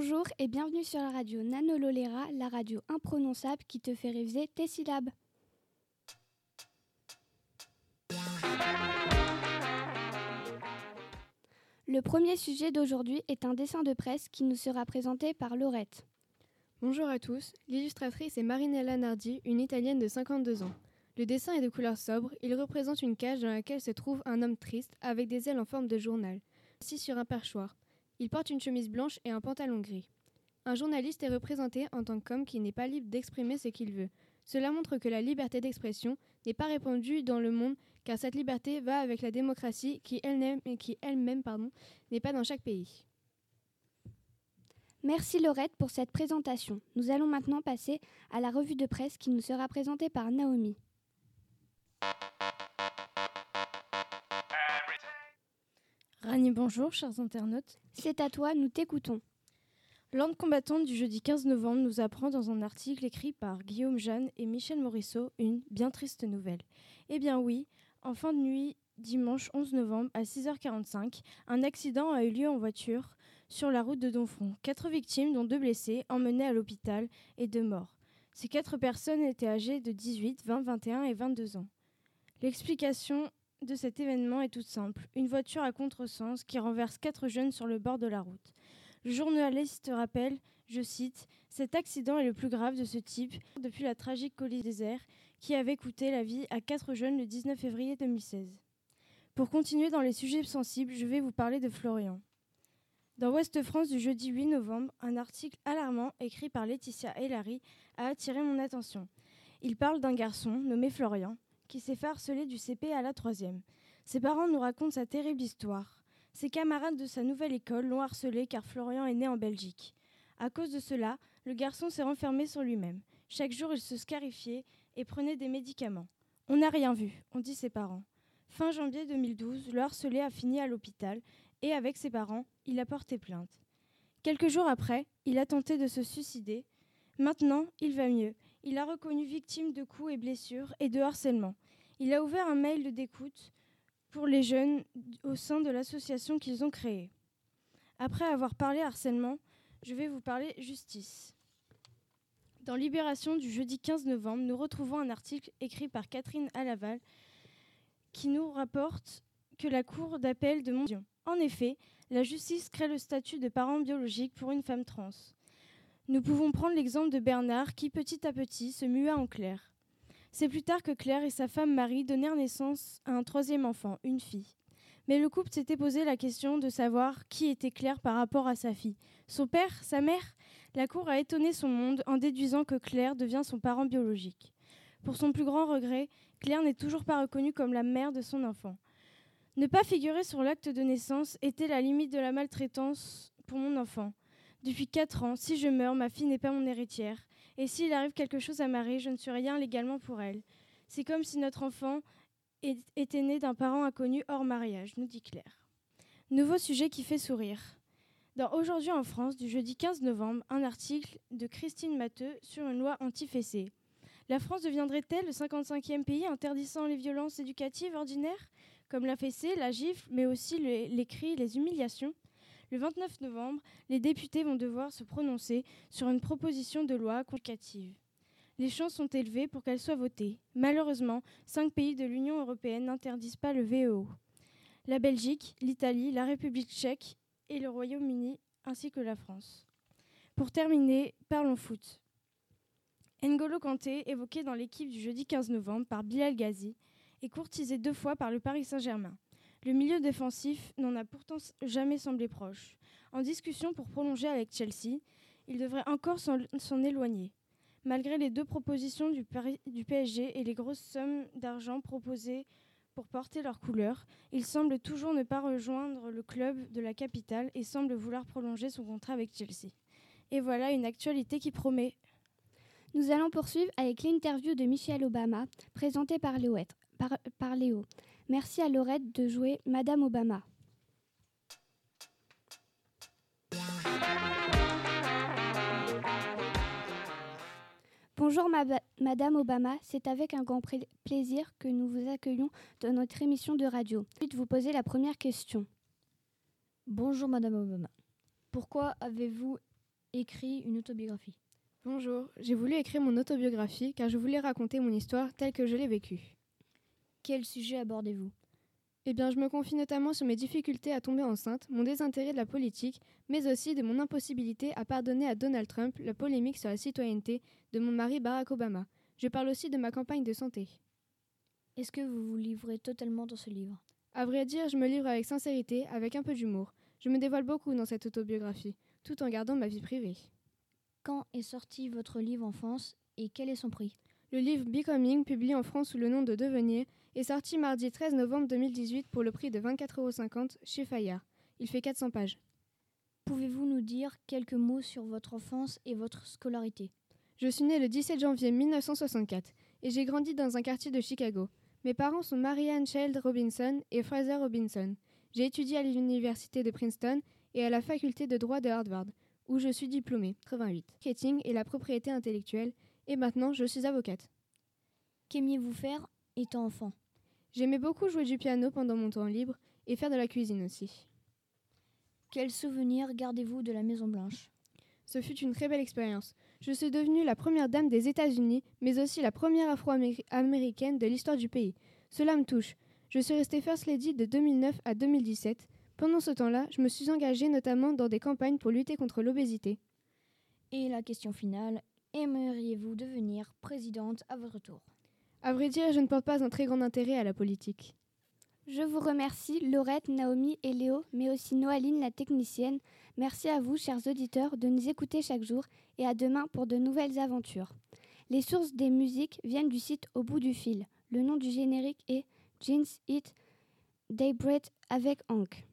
Bonjour et bienvenue sur la radio Nano Lolera, la radio imprononçable qui te fait réviser tes syllabes. Le premier sujet d'aujourd'hui est un dessin de presse qui nous sera présenté par Laurette. Bonjour à tous, l'illustratrice est Marinella Nardi, une Italienne de 52 ans. Le dessin est de couleur sobre, il représente une cage dans laquelle se trouve un homme triste avec des ailes en forme de journal, assis sur un perchoir. Il porte une chemise blanche et un pantalon gris. Un journaliste est représenté en tant qu'homme qui n'est pas libre d'exprimer ce qu'il veut. Cela montre que la liberté d'expression n'est pas répandue dans le monde, car cette liberté va avec la démocratie qui elle-même n'est pas dans chaque pays. Merci Laurette pour cette présentation. Nous allons maintenant passer à la revue de presse qui nous sera présentée par Naomi. Rani, bonjour, chers internautes. C'est à toi, nous t'écoutons. L'ordre combattante du jeudi 15 novembre nous apprend dans un article écrit par Guillaume Jeanne et Michel Morisseau une bien triste nouvelle. Eh bien oui, en fin de nuit, dimanche 11 novembre à 6h45, un accident a eu lieu en voiture sur la route de Donfront. Quatre victimes, dont deux blessés, emmenés à l'hôpital et deux morts. Ces quatre personnes étaient âgées de 18, 20, 21 et 22 ans. L'explication de cet événement est toute simple. Une voiture à contresens qui renverse quatre jeunes sur le bord de la route. Le journaliste rappelle, je cite, Cet accident est le plus grave de ce type depuis la tragique colis désert qui avait coûté la vie à quatre jeunes le 19 février 2016. Pour continuer dans les sujets sensibles, je vais vous parler de Florian. Dans Ouest France du jeudi 8 novembre, un article alarmant écrit par Laetitia Larry a attiré mon attention. Il parle d'un garçon nommé Florian qui s'est fait harceler du CP à la troisième. Ses parents nous racontent sa terrible histoire. Ses camarades de sa nouvelle école l'ont harcelé car Florian est né en Belgique. À cause de cela, le garçon s'est renfermé sur lui-même. Chaque jour, il se scarifiait et prenait des médicaments. On n'a rien vu, ont dit ses parents. Fin janvier 2012, le harcelé a fini à l'hôpital et, avec ses parents, il a porté plainte. Quelques jours après, il a tenté de se suicider. Maintenant, il va mieux il a reconnu victime de coups et blessures et de harcèlement. Il a ouvert un mail d'écoute pour les jeunes au sein de l'association qu'ils ont créée. Après avoir parlé harcèlement, je vais vous parler justice. Dans Libération du jeudi 15 novembre, nous retrouvons un article écrit par Catherine Alaval qui nous rapporte que la Cour d'appel de Mondion. En effet, la justice crée le statut de parent biologique pour une femme trans. Nous pouvons prendre l'exemple de Bernard qui, petit à petit, se mua en Claire. C'est plus tard que Claire et sa femme Marie donnèrent naissance à un troisième enfant, une fille. Mais le couple s'était posé la question de savoir qui était Claire par rapport à sa fille. Son père Sa mère La cour a étonné son monde en déduisant que Claire devient son parent biologique. Pour son plus grand regret, Claire n'est toujours pas reconnue comme la mère de son enfant. Ne pas figurer sur l'acte de naissance était la limite de la maltraitance pour mon enfant. Depuis quatre ans, si je meurs, ma fille n'est pas mon héritière. Et s'il arrive quelque chose à Marie, je ne suis rien légalement pour elle. C'est comme si notre enfant était né d'un parent inconnu hors mariage, nous dit Claire. Nouveau sujet qui fait sourire. Dans Aujourd'hui en France, du jeudi 15 novembre, un article de Christine Matteux sur une loi anti-fessée. La France deviendrait-elle le 55e pays interdisant les violences éducatives ordinaires, comme la fessée, la gifle, mais aussi les cris, les humiliations le 29 novembre, les députés vont devoir se prononcer sur une proposition de loi complicative. Les chances sont élevées pour qu'elle soit votée. Malheureusement, cinq pays de l'Union européenne n'interdisent pas le VEO. La Belgique, l'Italie, la République tchèque et le Royaume-Uni, ainsi que la France. Pour terminer, parlons foot. N'Golo Kanté, évoqué dans l'équipe du jeudi 15 novembre par Bilal Ghazi, est courtisé deux fois par le Paris Saint-Germain. Le milieu défensif n'en a pourtant jamais semblé proche. En discussion pour prolonger avec Chelsea, il devrait encore s'en éloigner. Malgré les deux propositions du, PSG et les grosses sommes d'argent proposées pour porter leurs couleurs, il semble toujours ne pas rejoindre le club de la capitale et semble vouloir prolonger son contrat avec Chelsea. Et voilà une actualité qui promet. Nous allons poursuivre avec l'interview de Michelle Obama, présentée. Par Léo. Merci à Laurette de jouer Madame Obama. Bonjour Madame Obama, c'est avec un grand plaisir que nous vous accueillons dans notre émission de radio. Je vais vous poser la première question. Bonjour Madame Obama. Pourquoi avez-vous écrit une autobiographie? Bonjour, j'ai voulu écrire mon autobiographie car je voulais raconter mon histoire telle que je l'ai vécue. Quel sujet abordez-vous? Eh bien, je me confie notamment sur mes difficultés à tomber enceinte, mon désintérêt de la politique, mais aussi de mon impossibilité à pardonner à Donald Trump la polémique sur la citoyenneté de mon mari Barack Obama. Je parle aussi de ma campagne de santé. Est-ce que vous vous livrez totalement dans ce livre? À vrai dire, je me livre avec sincérité, avec un peu d'humour. Je me dévoile beaucoup dans cette autobiographie, tout en gardant ma vie privée. Quand est sorti votre livre en France et quel est son prix? Le livre Becoming, publié en France sous le nom de Devenir, est sorti mardi 13 novembre 2018 pour le prix de 24,50 euros chez Fayard. Il fait 400 pages. Pouvez-vous nous dire quelques mots sur votre enfance et votre scolarité? Je suis née le 17 janvier 1964 et j'ai grandi dans un quartier de Chicago. Mes parents sont Marianne Child Robinson et Fraser Robinson. J'ai étudié à l'université de Princeton et à la faculté de droit de Harvard, où je suis diplômée, 88, marketing et la propriété intellectuelle, et maintenant je suis avocate. Qu'aimiez-vous faire étant enfant? J'aimais beaucoup jouer du piano pendant mon temps libre et faire de la cuisine aussi. Quels souvenirs gardez-vous de la Maison Blanche? Ce fut une très belle expérience. Je suis devenue la première dame des États-Unis, mais aussi la première afro-américaine de l'histoire du pays. Cela me touche. Je suis restée First Lady de 2009 à 2017. Pendant ce temps-là, je me suis engagée notamment dans des campagnes pour lutter contre l'obésité. Et la question finale, aimeriez-vous devenir présidente à votre tour? À vrai dire, je ne porte pas un très grand intérêt à la politique. Je vous remercie, Laurette, Naomi et Léo, mais aussi Noaline, la technicienne. Merci à vous, chers auditeurs, de nous écouter chaque jour et à demain pour de nouvelles aventures. Les sources des musiques viennent du site Au bout du fil. Le nom du générique est Jeans Eat Daybread avec Hank.